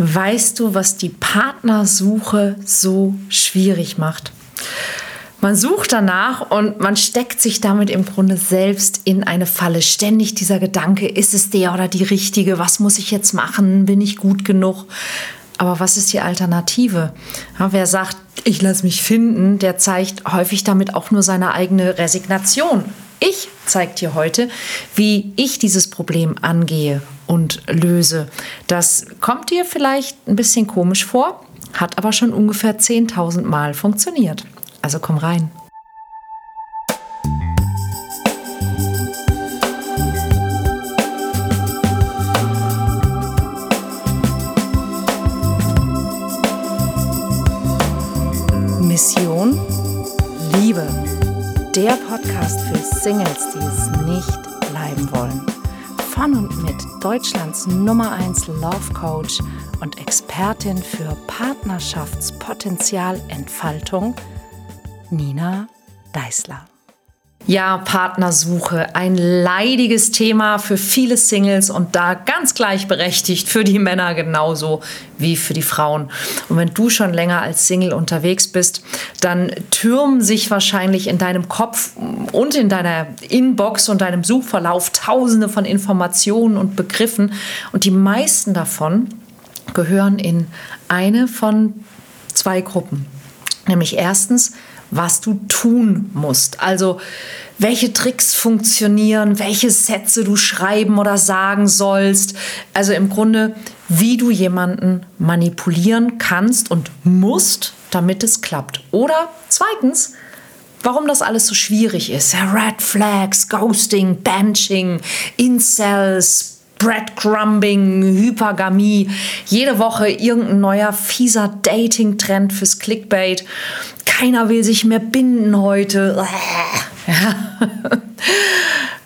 Weißt du, was die Partnersuche so schwierig macht? Man sucht danach und man steckt sich damit im Grunde selbst in eine Falle. Ständig dieser Gedanke, ist es der oder die richtige? Was muss ich jetzt machen? Bin ich gut genug? Aber was ist die Alternative? Ja, wer sagt, ich lasse mich finden, der zeigt häufig damit auch nur seine eigene Resignation. Ich zeige dir heute, wie ich dieses Problem angehe und löse. Das kommt dir vielleicht ein bisschen komisch vor, hat aber schon ungefähr 10.000 Mal funktioniert. Also komm rein. Mission Liebe. Der Podcast für Singles, die es nicht bleiben wollen. Von und mit Deutschlands Nummer 1 Love Coach und Expertin für Partnerschaftspotenzialentfaltung, Nina Deißler. Ja, Partnersuche, ein leidiges Thema für viele Singles und da ganz gleichberechtigt für die Männer genauso wie für die Frauen. Und wenn du schon länger als Single unterwegs bist, dann türmen sich wahrscheinlich in deinem Kopf und in deiner Inbox und deinem Suchverlauf tausende von Informationen und Begriffen und die meisten davon gehören in eine von zwei Gruppen. Nämlich erstens was du tun musst. Also welche Tricks funktionieren, welche Sätze du schreiben oder sagen sollst. Also im Grunde, wie du jemanden manipulieren kannst und musst, damit es klappt. Oder zweitens, warum das alles so schwierig ist. Red Flags, Ghosting, Benching, Incels, Breadcrumbing, Hypergamie, jede Woche irgendein neuer fieser Dating-Trend fürs Clickbait. Keiner will sich mehr binden heute.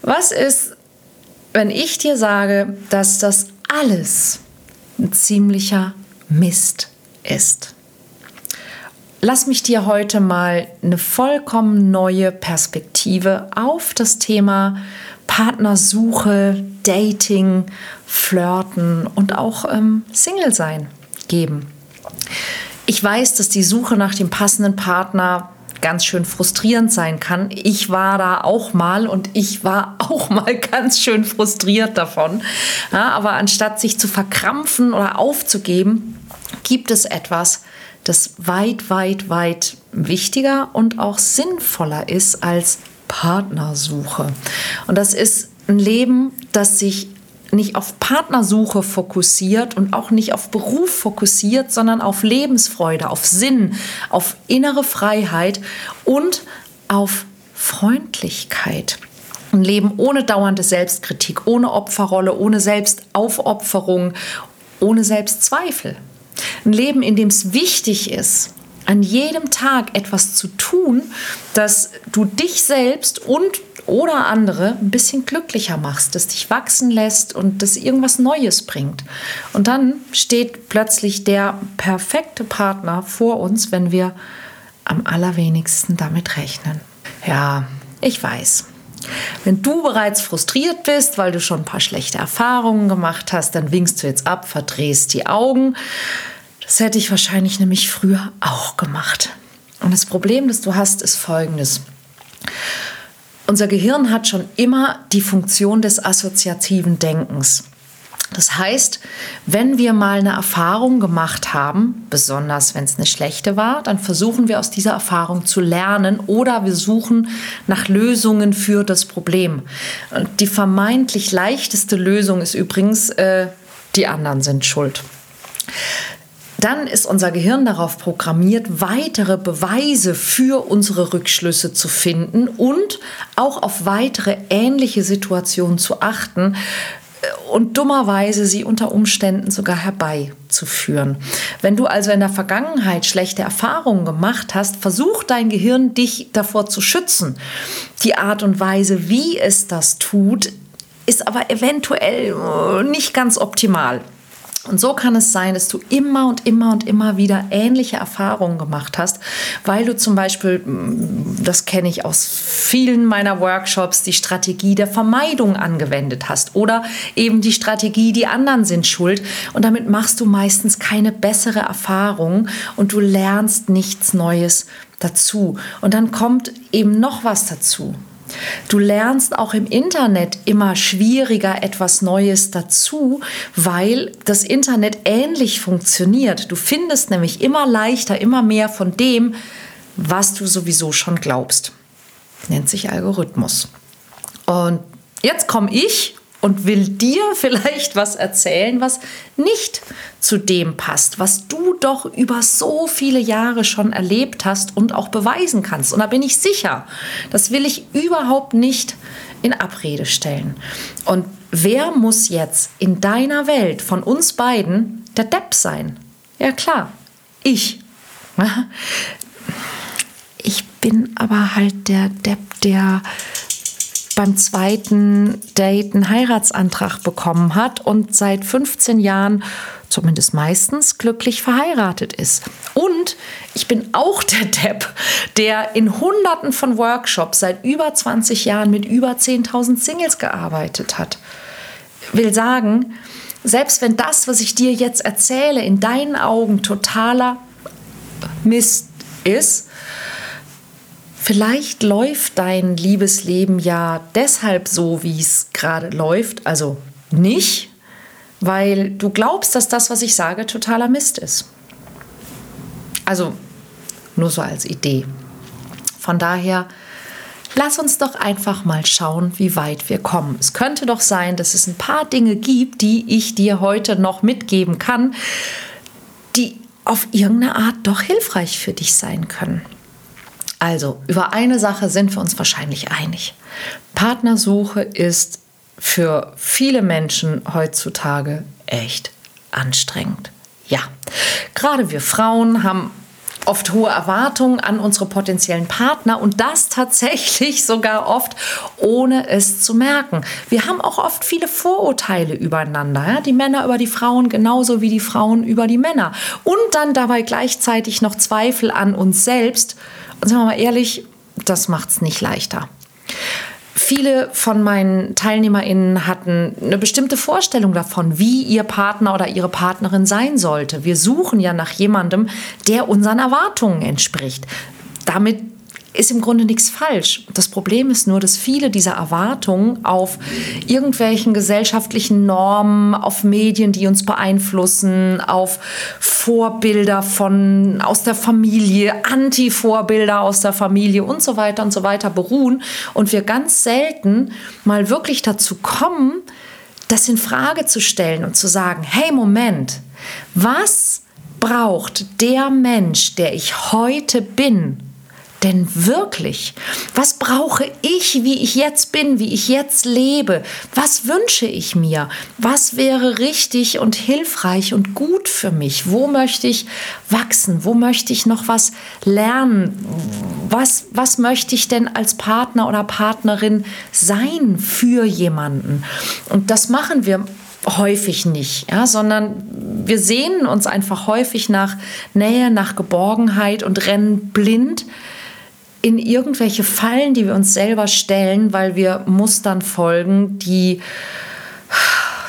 Was ist, wenn ich dir sage, dass das alles ein ziemlicher Mist ist? Lass mich dir heute mal eine vollkommen neue Perspektive auf das Thema Partnersuche, Dating, Flirten und auch ähm, Single sein geben. Ich weiß, dass die Suche nach dem passenden Partner ganz schön frustrierend sein kann. Ich war da auch mal und ich war auch mal ganz schön frustriert davon. Ja, aber anstatt sich zu verkrampfen oder aufzugeben, gibt es etwas, das weit, weit, weit wichtiger und auch sinnvoller ist als Partnersuche. Und das ist ein Leben, das sich nicht auf Partnersuche fokussiert und auch nicht auf Beruf fokussiert, sondern auf Lebensfreude, auf Sinn, auf innere Freiheit und auf Freundlichkeit. Ein Leben ohne dauernde Selbstkritik, ohne Opferrolle, ohne Selbstaufopferung, ohne Selbstzweifel. Ein Leben, in dem es wichtig ist, an jedem Tag etwas zu tun, dass du dich selbst und oder andere ein bisschen glücklicher machst, das dich wachsen lässt und das irgendwas Neues bringt. Und dann steht plötzlich der perfekte Partner vor uns, wenn wir am allerwenigsten damit rechnen. Ja, ich weiß. Wenn du bereits frustriert bist, weil du schon ein paar schlechte Erfahrungen gemacht hast, dann winkst du jetzt ab, verdrehst die Augen. Das hätte ich wahrscheinlich nämlich früher auch gemacht. Und das Problem, das du hast, ist folgendes. Unser Gehirn hat schon immer die Funktion des assoziativen Denkens. Das heißt, wenn wir mal eine Erfahrung gemacht haben, besonders wenn es eine schlechte war, dann versuchen wir aus dieser Erfahrung zu lernen oder wir suchen nach Lösungen für das Problem. Die vermeintlich leichteste Lösung ist übrigens, äh, die anderen sind schuld dann ist unser Gehirn darauf programmiert, weitere Beweise für unsere Rückschlüsse zu finden und auch auf weitere ähnliche Situationen zu achten äh, und dummerweise sie unter Umständen sogar herbeizuführen. Wenn du also in der Vergangenheit schlechte Erfahrungen gemacht hast, versucht dein Gehirn dich davor zu schützen. Die Art und Weise, wie es das tut, ist aber eventuell äh, nicht ganz optimal. Und so kann es sein, dass du immer und immer und immer wieder ähnliche Erfahrungen gemacht hast, weil du zum Beispiel, mm, das kenne ich aus vielen meiner Workshops, die Strategie der Vermeidung angewendet hast oder eben die Strategie, die anderen sind schuld. Und damit machst du meistens keine bessere Erfahrung und du lernst nichts Neues dazu. Und dann kommt eben noch was dazu. Du lernst auch im Internet immer schwieriger etwas Neues dazu, weil das Internet ähnlich funktioniert. Du findest nämlich immer leichter, immer mehr von dem, was du sowieso schon glaubst. Nennt sich Algorithmus. Und jetzt komme ich und will dir vielleicht was erzählen, was nicht zu dem passt, was du doch über so viele Jahre schon erlebt hast und auch beweisen kannst. Und da bin ich sicher, das will ich überhaupt nicht in Abrede stellen. Und wer muss jetzt in deiner Welt von uns beiden der Depp sein? Ja klar, ich. Ich bin aber halt der Depp, der beim zweiten Date einen Heiratsantrag bekommen hat und seit 15 Jahren, zumindest meistens, glücklich verheiratet ist. Und ich bin auch der Depp, der in Hunderten von Workshops seit über 20 Jahren mit über 10.000 Singles gearbeitet hat. Will sagen, selbst wenn das, was ich dir jetzt erzähle, in deinen Augen totaler Mist ist, Vielleicht läuft dein Liebesleben ja deshalb so, wie es gerade läuft, also nicht, weil du glaubst, dass das, was ich sage, totaler Mist ist. Also nur so als Idee. Von daher, lass uns doch einfach mal schauen, wie weit wir kommen. Es könnte doch sein, dass es ein paar Dinge gibt, die ich dir heute noch mitgeben kann, die auf irgendeine Art doch hilfreich für dich sein können. Also, über eine Sache sind wir uns wahrscheinlich einig. Partnersuche ist für viele Menschen heutzutage echt anstrengend. Ja, gerade wir Frauen haben oft hohe Erwartungen an unsere potenziellen Partner und das tatsächlich sogar oft ohne es zu merken. Wir haben auch oft viele Vorurteile übereinander, ja? die Männer über die Frauen genauso wie die Frauen über die Männer und dann dabei gleichzeitig noch Zweifel an uns selbst und sagen wir mal ehrlich, das macht es nicht leichter. Viele von meinen TeilnehmerInnen hatten eine bestimmte Vorstellung davon, wie ihr Partner oder ihre Partnerin sein sollte. Wir suchen ja nach jemandem, der unseren Erwartungen entspricht. Damit ist im Grunde nichts falsch. Das Problem ist nur, dass viele dieser Erwartungen auf irgendwelchen gesellschaftlichen Normen, auf Medien, die uns beeinflussen, auf Vorbilder von aus der Familie, Anti-Vorbilder aus der Familie und so weiter und so weiter beruhen und wir ganz selten mal wirklich dazu kommen, das in Frage zu stellen und zu sagen, hey Moment, was braucht der Mensch, der ich heute bin? Denn wirklich? Was brauche ich, wie ich jetzt bin, wie ich jetzt lebe? Was wünsche ich mir? Was wäre richtig und hilfreich und gut für mich? Wo möchte ich wachsen? Wo möchte ich noch was lernen? Was, was möchte ich denn als Partner oder Partnerin sein für jemanden? Und das machen wir häufig nicht, ja, sondern wir sehnen uns einfach häufig nach Nähe, nach Geborgenheit und rennen blind in irgendwelche Fallen, die wir uns selber stellen, weil wir Mustern folgen, die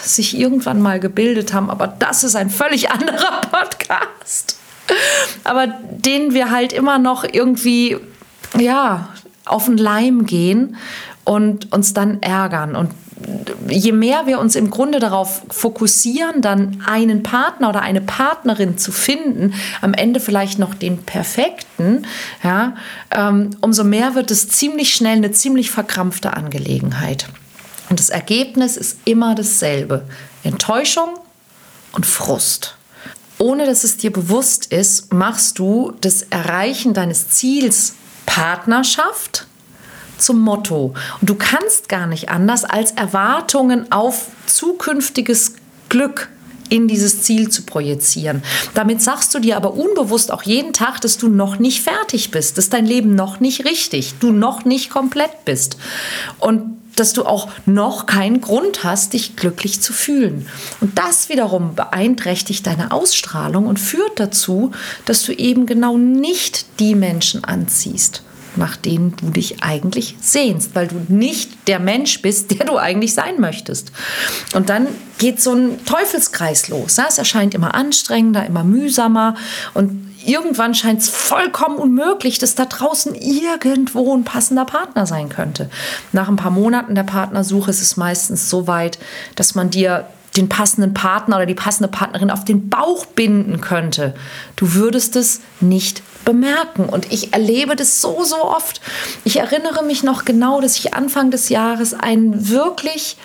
sich irgendwann mal gebildet haben. Aber das ist ein völlig anderer Podcast. Aber den wir halt immer noch irgendwie, ja, auf den Leim gehen und uns dann ärgern. Und je mehr wir uns im Grunde darauf fokussieren, dann einen Partner oder eine Partnerin zu finden, am Ende vielleicht noch den perfekten, ja, ähm, umso mehr wird es ziemlich schnell eine ziemlich verkrampfte Angelegenheit. Und das Ergebnis ist immer dasselbe. Enttäuschung und Frust. Ohne dass es dir bewusst ist, machst du das Erreichen deines Ziels Partnerschaft zum Motto. Und du kannst gar nicht anders, als Erwartungen auf zukünftiges Glück in dieses Ziel zu projizieren. Damit sagst du dir aber unbewusst auch jeden Tag, dass du noch nicht fertig bist, dass dein Leben noch nicht richtig, du noch nicht komplett bist. Und dass du auch noch keinen Grund hast, dich glücklich zu fühlen. Und das wiederum beeinträchtigt deine Ausstrahlung und führt dazu, dass du eben genau nicht die Menschen anziehst, nach denen du dich eigentlich sehnst, weil du nicht der Mensch bist, der du eigentlich sein möchtest. Und dann geht so ein Teufelskreis los. Es erscheint immer anstrengender, immer mühsamer und irgendwann scheint es vollkommen unmöglich, dass da draußen irgendwo ein passender Partner sein könnte. Nach ein paar Monaten der Partnersuche ist es meistens so weit, dass man dir den passenden Partner oder die passende Partnerin auf den Bauch binden könnte. Du würdest es nicht bemerken. Und ich erlebe das so, so oft. Ich erinnere mich noch genau, dass ich Anfang des Jahres einen wirklich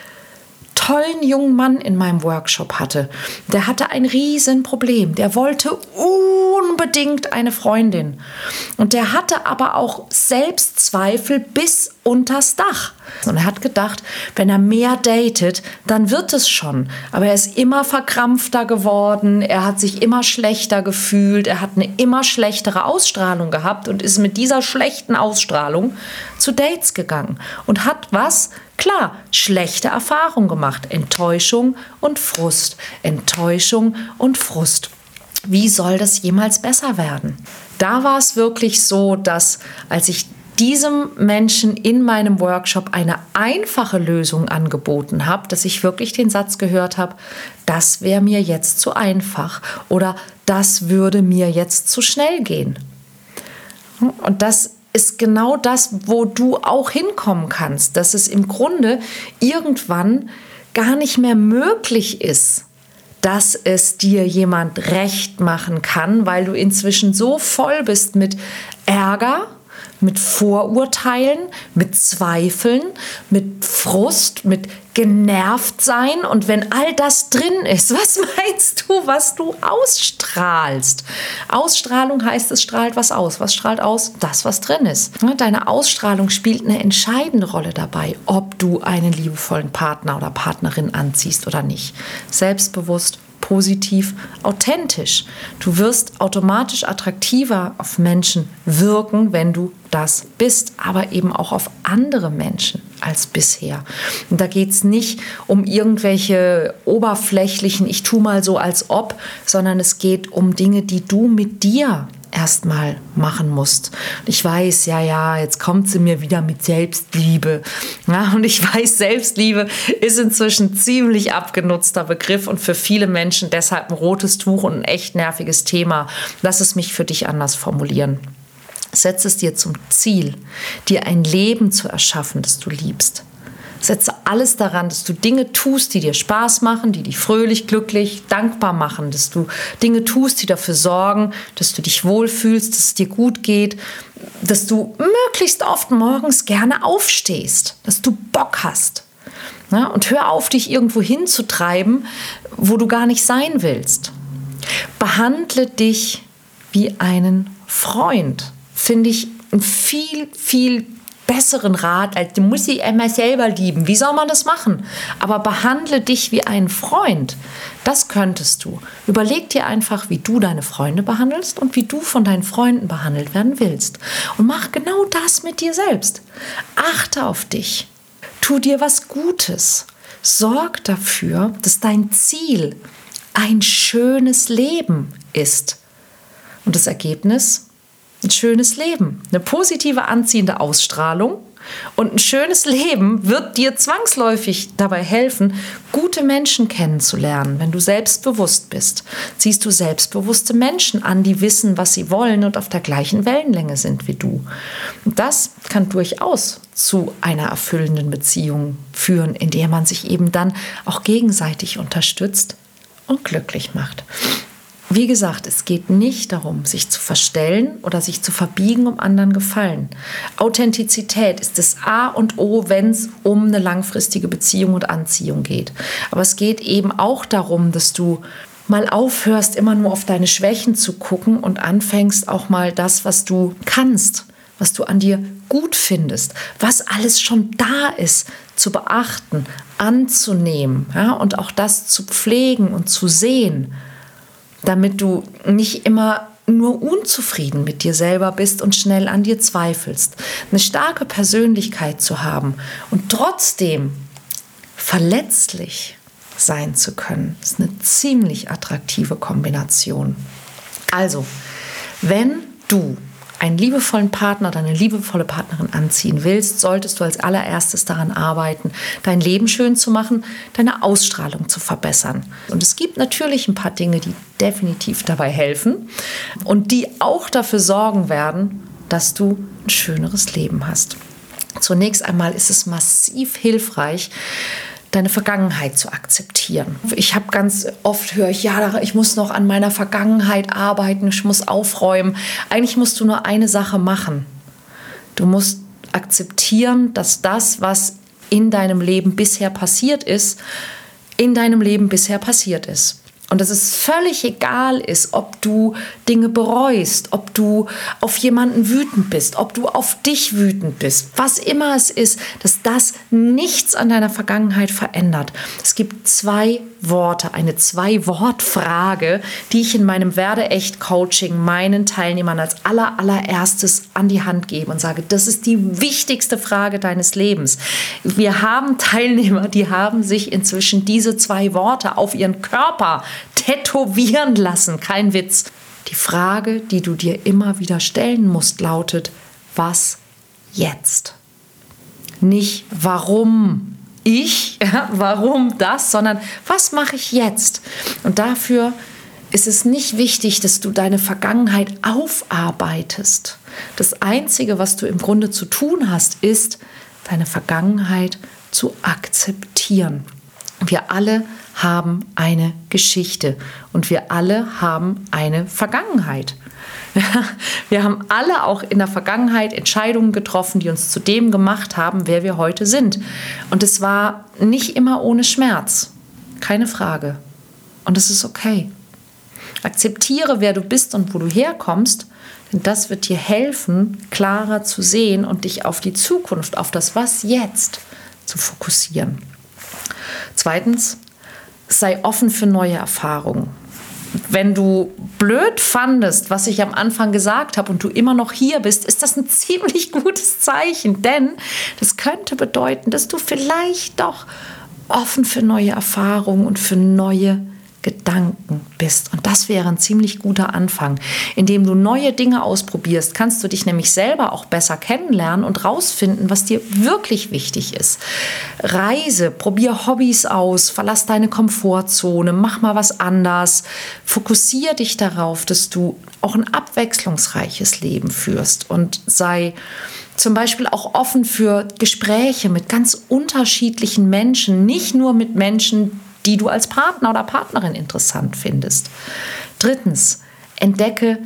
tollen jungen Mann in meinem Workshop hatte. Der hatte ein Riesenproblem. Der wollte unbedingt eine Freundin. Und der hatte aber auch Selbstzweifel bis unters Dach. Und er hat gedacht, wenn er mehr datet, dann wird es schon. Aber er ist immer verkrampfter geworden, er hat sich immer schlechter gefühlt, er hat eine immer schlechtere Ausstrahlung gehabt und ist mit dieser schlechten Ausstrahlung zu Dates gegangen und hat was? Klar, schlechte Erfahrungen gemacht. Enttäuschung und Frust. Enttäuschung und Frust. Wie soll das jemals besser werden? Da war es wirklich so, dass als ich diesem Menschen in meinem Workshop eine einfache Lösung angeboten habe, dass ich wirklich den Satz gehört habe, das wäre mir jetzt zu einfach oder das würde mir jetzt zu schnell gehen. Und das ist genau das, wo du auch hinkommen kannst, dass es im Grunde irgendwann gar nicht mehr möglich ist, dass es dir jemand recht machen kann, weil du inzwischen so voll bist mit Ärger, mit Vorurteilen, mit Zweifeln, mit Frust, mit genervt sein. Und wenn all das drin ist, was meinst du, was du ausstrahlst? Ausstrahlung heißt, es strahlt was aus. Was strahlt aus? Das, was drin ist. Deine Ausstrahlung spielt eine entscheidende Rolle dabei, ob du einen liebevollen Partner oder Partnerin anziehst oder nicht. Selbstbewusst, positiv, authentisch. Du wirst automatisch attraktiver auf Menschen wirken, wenn du das bist, aber eben auch auf andere Menschen als bisher. Und da geht es nicht um irgendwelche oberflächlichen, ich tu mal so als ob, sondern es geht um Dinge, die du mit dir erstmal machen musst. Ich weiß, ja, ja, jetzt kommt sie mir wieder mit Selbstliebe. Ja, und ich weiß, Selbstliebe ist inzwischen ziemlich abgenutzter Begriff und für viele Menschen deshalb ein rotes Tuch und ein echt nerviges Thema. Lass es mich für dich anders formulieren. Setz es dir zum Ziel, dir ein Leben zu erschaffen, das du liebst. Setze alles daran, dass du Dinge tust, die dir Spaß machen, die dich fröhlich, glücklich, dankbar machen, dass du Dinge tust, die dafür sorgen, dass du dich wohlfühlst, dass es dir gut geht, dass du möglichst oft morgens gerne aufstehst, dass du Bock hast. Ja, und hör auf, dich irgendwo hinzutreiben, wo du gar nicht sein willst. Behandle dich wie einen Freund finde ich einen viel, viel besseren Rat, als du musst dich einmal selber lieben. Wie soll man das machen? Aber behandle dich wie einen Freund. Das könntest du. Überleg dir einfach, wie du deine Freunde behandelst und wie du von deinen Freunden behandelt werden willst. Und mach genau das mit dir selbst. Achte auf dich. Tu dir was Gutes. Sorg dafür, dass dein Ziel ein schönes Leben ist. Und das Ergebnis ein schönes Leben, eine positive anziehende Ausstrahlung. Und ein schönes Leben wird dir zwangsläufig dabei helfen, gute Menschen kennenzulernen. Wenn du selbstbewusst bist, ziehst du selbstbewusste Menschen an, die wissen, was sie wollen und auf der gleichen Wellenlänge sind wie du. Und das kann durchaus zu einer erfüllenden Beziehung führen, in der man sich eben dann auch gegenseitig unterstützt und glücklich macht. Wie gesagt, es geht nicht darum, sich zu verstellen oder sich zu verbiegen, um anderen gefallen. Authentizität ist das A und O, wenn es um eine langfristige Beziehung und Anziehung geht. Aber es geht eben auch darum, dass du mal aufhörst, immer nur auf deine Schwächen zu gucken und anfängst auch mal das, was du kannst, was du an dir gut findest, was alles schon da ist, zu beachten, anzunehmen ja, und auch das zu pflegen und zu sehen damit du nicht immer nur unzufrieden mit dir selber bist und schnell an dir zweifelst. Eine starke Persönlichkeit zu haben und trotzdem verletzlich sein zu können, ist eine ziemlich attraktive Kombination. Also, wenn du einen liebevollen Partner oder eine liebevolle Partnerin anziehen willst, solltest du als allererstes daran arbeiten, dein Leben schön zu machen, deine Ausstrahlung zu verbessern. Und es gibt natürlich ein paar Dinge, die definitiv dabei helfen und die auch dafür sorgen werden, dass du ein schöneres Leben hast. Zunächst einmal ist es massiv hilfreich, deine Vergangenheit zu akzeptieren. Ich habe ganz oft höre ich, ja, ich muss noch an meiner Vergangenheit arbeiten, ich muss aufräumen. Eigentlich musst du nur eine Sache machen. Du musst akzeptieren, dass das, was in deinem Leben bisher passiert ist, in deinem Leben bisher passiert ist. Und dass es völlig egal ist, ob du Dinge bereust, ob du auf jemanden wütend bist, ob du auf dich wütend bist, was immer es ist, dass das nichts an deiner Vergangenheit verändert. Es gibt zwei Worte, eine Zwei-Wort-Frage, die ich in meinem Werde-Echt-Coaching meinen Teilnehmern als aller, allererstes an die Hand gebe und sage, das ist die wichtigste Frage deines Lebens. Wir haben Teilnehmer, die haben sich inzwischen diese zwei Worte auf ihren Körper tätowieren lassen. Kein Witz. Die Frage, die du dir immer wieder stellen musst, lautet, was jetzt? Nicht warum ich, warum das, sondern was mache ich jetzt? Und dafür ist es nicht wichtig, dass du deine Vergangenheit aufarbeitest. Das Einzige, was du im Grunde zu tun hast, ist, deine Vergangenheit zu akzeptieren. Wir alle haben eine Geschichte und wir alle haben eine Vergangenheit. Wir haben alle auch in der Vergangenheit Entscheidungen getroffen, die uns zu dem gemacht haben, wer wir heute sind. Und es war nicht immer ohne Schmerz, keine Frage. Und es ist okay. Akzeptiere, wer du bist und wo du herkommst, denn das wird dir helfen, klarer zu sehen und dich auf die Zukunft, auf das Was jetzt zu fokussieren. Zweitens, sei offen für neue Erfahrungen. Wenn du blöd fandest, was ich am Anfang gesagt habe und du immer noch hier bist, ist das ein ziemlich gutes Zeichen, denn das könnte bedeuten, dass du vielleicht doch offen für neue Erfahrungen und für neue Gedanken bist. Und das wäre ein ziemlich guter Anfang. Indem du neue Dinge ausprobierst, kannst du dich nämlich selber auch besser kennenlernen und rausfinden, was dir wirklich wichtig ist. Reise, probier Hobbys aus, verlass deine Komfortzone, mach mal was anders. Fokussier dich darauf, dass du auch ein abwechslungsreiches Leben führst und sei zum Beispiel auch offen für Gespräche mit ganz unterschiedlichen Menschen, nicht nur mit Menschen, die du als Partner oder Partnerin interessant findest. Drittens, entdecke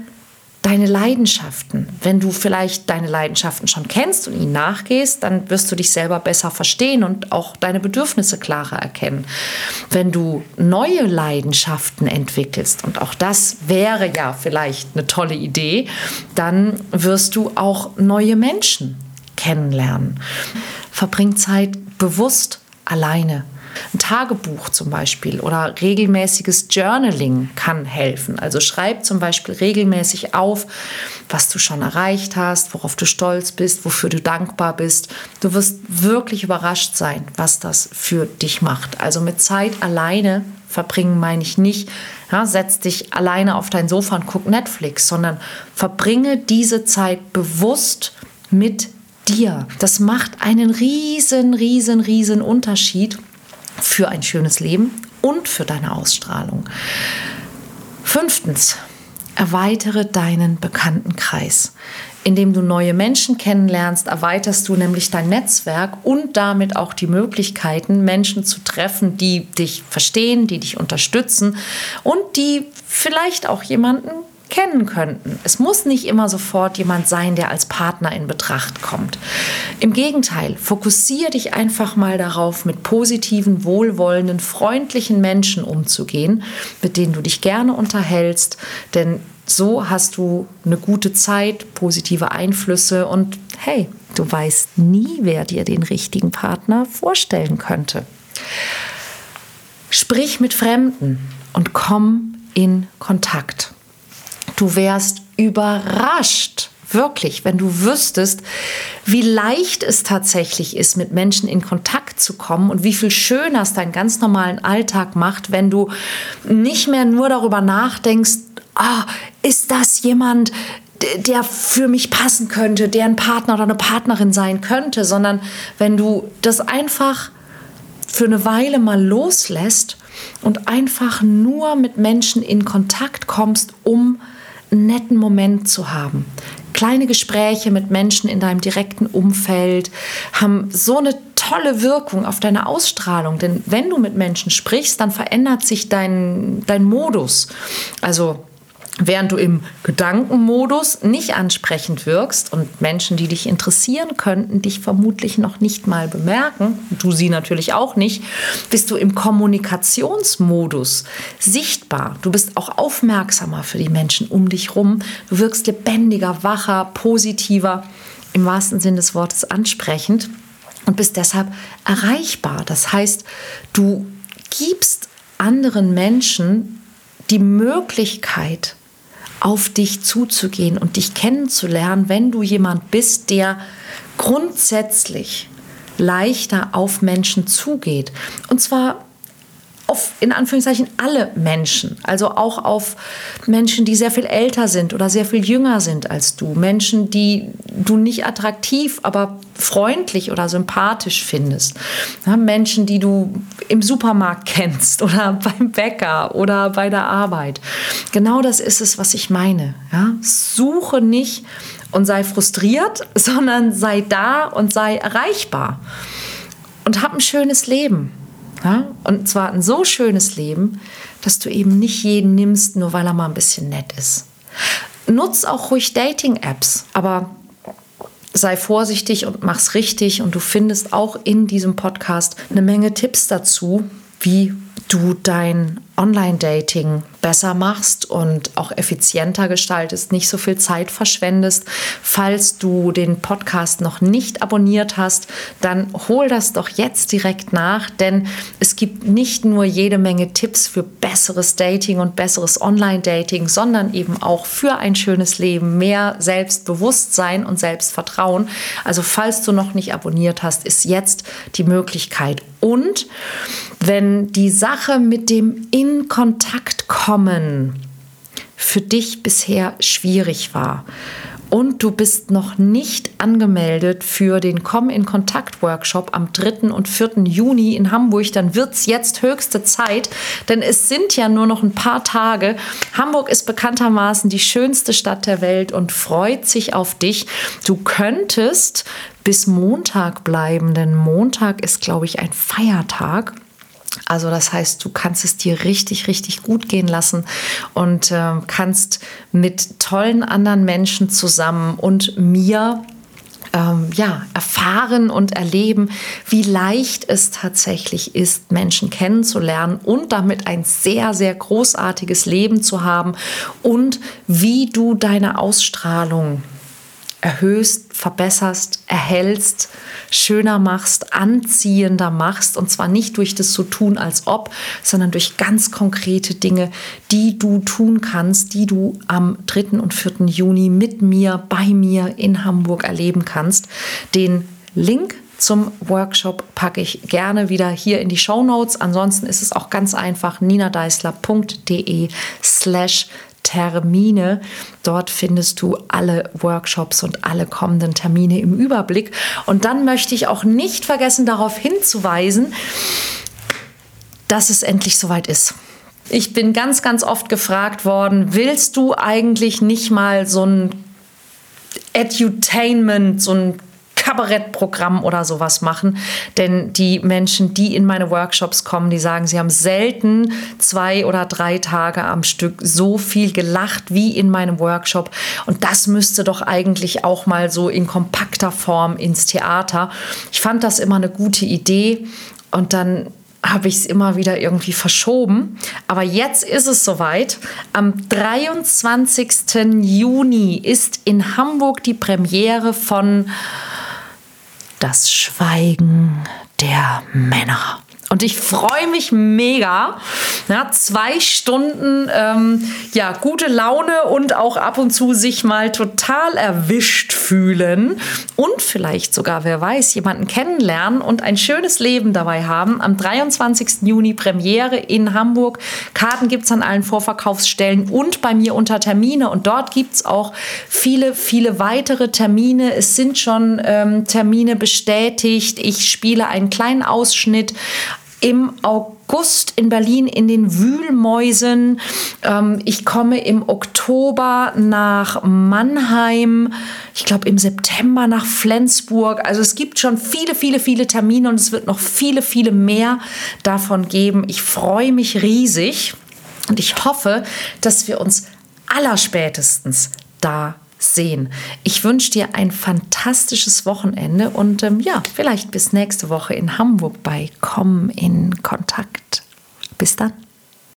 deine Leidenschaften. Wenn du vielleicht deine Leidenschaften schon kennst und ihnen nachgehst, dann wirst du dich selber besser verstehen und auch deine Bedürfnisse klarer erkennen. Wenn du neue Leidenschaften entwickelst, und auch das wäre ja vielleicht eine tolle Idee, dann wirst du auch neue Menschen kennenlernen. Verbring Zeit bewusst alleine. Ein Tagebuch zum Beispiel oder regelmäßiges Journaling kann helfen. Also schreib zum Beispiel regelmäßig auf, was du schon erreicht hast, worauf du stolz bist, wofür du dankbar bist. Du wirst wirklich überrascht sein, was das für dich macht. Also mit Zeit alleine verbringen meine ich nicht, ja, setz dich alleine auf dein Sofa und guck Netflix, sondern verbringe diese Zeit bewusst mit dir. Das macht einen riesen, riesen, riesen Unterschied für ein schönes Leben und für deine Ausstrahlung. Fünftens, erweitere deinen Bekanntenkreis. Indem du neue Menschen kennenlernst, erweiterst du nämlich dein Netzwerk und damit auch die Möglichkeiten, Menschen zu treffen, die dich verstehen, die dich unterstützen und die vielleicht auch jemanden kennen könnten. Es muss nicht immer sofort jemand sein, der als Partner in Betracht kommt. Im Gegenteil, fokussiere dich einfach mal darauf, mit positiven, wohlwollenden, freundlichen Menschen umzugehen, mit denen du dich gerne unterhältst, denn so hast du eine gute Zeit, positive Einflüsse und hey, du weißt nie, wer dir den richtigen Partner vorstellen könnte. Sprich mit Fremden und komm in Kontakt. Du wärst überrascht, wirklich, wenn du wüsstest, wie leicht es tatsächlich ist, mit Menschen in Kontakt zu kommen und wie viel schöner es deinen ganz normalen Alltag macht, wenn du nicht mehr nur darüber nachdenkst, ah, ist das jemand, der für mich passen könnte, der ein Partner oder eine Partnerin sein könnte, sondern wenn du das einfach für eine Weile mal loslässt und einfach nur mit Menschen in Kontakt kommst, um einen netten Moment zu haben. Kleine Gespräche mit Menschen in deinem direkten Umfeld haben so eine tolle Wirkung auf deine Ausstrahlung. Denn wenn du mit Menschen sprichst, dann verändert sich dein, dein Modus. Also während du im Gedankenmodus nicht ansprechend wirkst und Menschen, die dich interessieren könnten, dich vermutlich noch nicht mal bemerken, du sie natürlich auch nicht, bist du im Kommunikationsmodus sichtbar. Du bist auch aufmerksamer für die Menschen um dich rum. Du wirkst lebendiger, wacher, positiver, im wahrsten Sinne des Wortes ansprechend und bist deshalb erreichbar. Das heißt, du gibst anderen Menschen die Möglichkeit, auf dich zuzugehen und dich kennenzulernen, wenn du jemand bist, der grundsätzlich leichter auf Menschen zugeht. Und zwar auf, in Anführungszeichen, alle Menschen. Also auch auf Menschen, die sehr viel älter sind oder sehr viel jünger sind als du. Menschen, die du nicht attraktiv, aber freundlich oder sympathisch findest. Ja, Menschen, die du im Supermarkt kennst oder beim Bäcker oder bei der Arbeit. Genau das ist es, was ich meine. Ja? Suche nicht und sei frustriert, sondern sei da und sei erreichbar. Und hab ein schönes Leben. Ja? Und zwar ein so schönes Leben, dass du eben nicht jeden nimmst, nur weil er mal ein bisschen nett ist. Nutz auch ruhig Dating-Apps, aber sei vorsichtig und mach's richtig. Und du findest auch in diesem Podcast eine Menge Tipps dazu, wie du dein Online-Dating besser machst und auch effizienter gestaltest, nicht so viel Zeit verschwendest. Falls du den Podcast noch nicht abonniert hast, dann hol das doch jetzt direkt nach, denn es gibt nicht nur jede Menge Tipps für besseres Dating und besseres Online-Dating, sondern eben auch für ein schönes Leben, mehr Selbstbewusstsein und Selbstvertrauen. Also falls du noch nicht abonniert hast, ist jetzt die Möglichkeit. Und wenn die Sache mit dem in Kontakt kommen für dich bisher schwierig war und du bist noch nicht angemeldet für den Komm in Kontakt Workshop am 3. und 4. Juni in Hamburg, dann wird es jetzt höchste Zeit, denn es sind ja nur noch ein paar Tage. Hamburg ist bekanntermaßen die schönste Stadt der Welt und freut sich auf dich. Du könntest bis Montag bleiben, denn Montag ist, glaube ich, ein Feiertag. Also das heißt, du kannst es dir richtig, richtig gut gehen lassen und äh, kannst mit tollen anderen Menschen zusammen und mir ähm, ja, erfahren und erleben, wie leicht es tatsächlich ist, Menschen kennenzulernen und damit ein sehr, sehr großartiges Leben zu haben und wie du deine Ausstrahlung erhöhst, verbesserst, erhältst, schöner machst, anziehender machst. Und zwar nicht durch das so tun, als ob, sondern durch ganz konkrete Dinge, die du tun kannst, die du am 3. und 4. Juni mit mir, bei mir in Hamburg erleben kannst. Den Link zum Workshop packe ich gerne wieder hier in die Show Notes. Ansonsten ist es auch ganz einfach ninadeisler.de slash Termine. Dort findest du alle Workshops und alle kommenden Termine im Überblick. Und dann möchte ich auch nicht vergessen, darauf hinzuweisen, dass es endlich soweit ist. Ich bin ganz, ganz oft gefragt worden, willst du eigentlich nicht mal so ein Edutainment, so ein Kabarettprogramm oder sowas machen. Denn die Menschen, die in meine Workshops kommen, die sagen, sie haben selten zwei oder drei Tage am Stück so viel gelacht wie in meinem Workshop. Und das müsste doch eigentlich auch mal so in kompakter Form ins Theater. Ich fand das immer eine gute Idee. Und dann habe ich es immer wieder irgendwie verschoben. Aber jetzt ist es soweit. Am 23. Juni ist in Hamburg die Premiere von das Schweigen der Männer. Und ich freue mich mega. Ja, zwei Stunden ähm, ja, gute Laune und auch ab und zu sich mal total erwischt fühlen und vielleicht sogar, wer weiß, jemanden kennenlernen und ein schönes Leben dabei haben. Am 23. Juni Premiere in Hamburg. Karten gibt es an allen Vorverkaufsstellen und bei mir unter Termine. Und dort gibt es auch viele, viele weitere Termine. Es sind schon ähm, Termine bestätigt. Ich spiele einen kleinen Ausschnitt im August in Berlin in den Wühlmäusen. Ähm, ich komme im Oktober nach Mannheim. Ich glaube im September nach Flensburg. Also es gibt schon viele, viele, viele Termine und es wird noch viele, viele mehr davon geben. Ich freue mich riesig und ich hoffe, dass wir uns allerspätestens da sehen. Ich wünsche dir ein fantastisches Wochenende und ähm, ja, vielleicht bis nächste Woche in Hamburg bei Komm in Kontakt. Bis dann.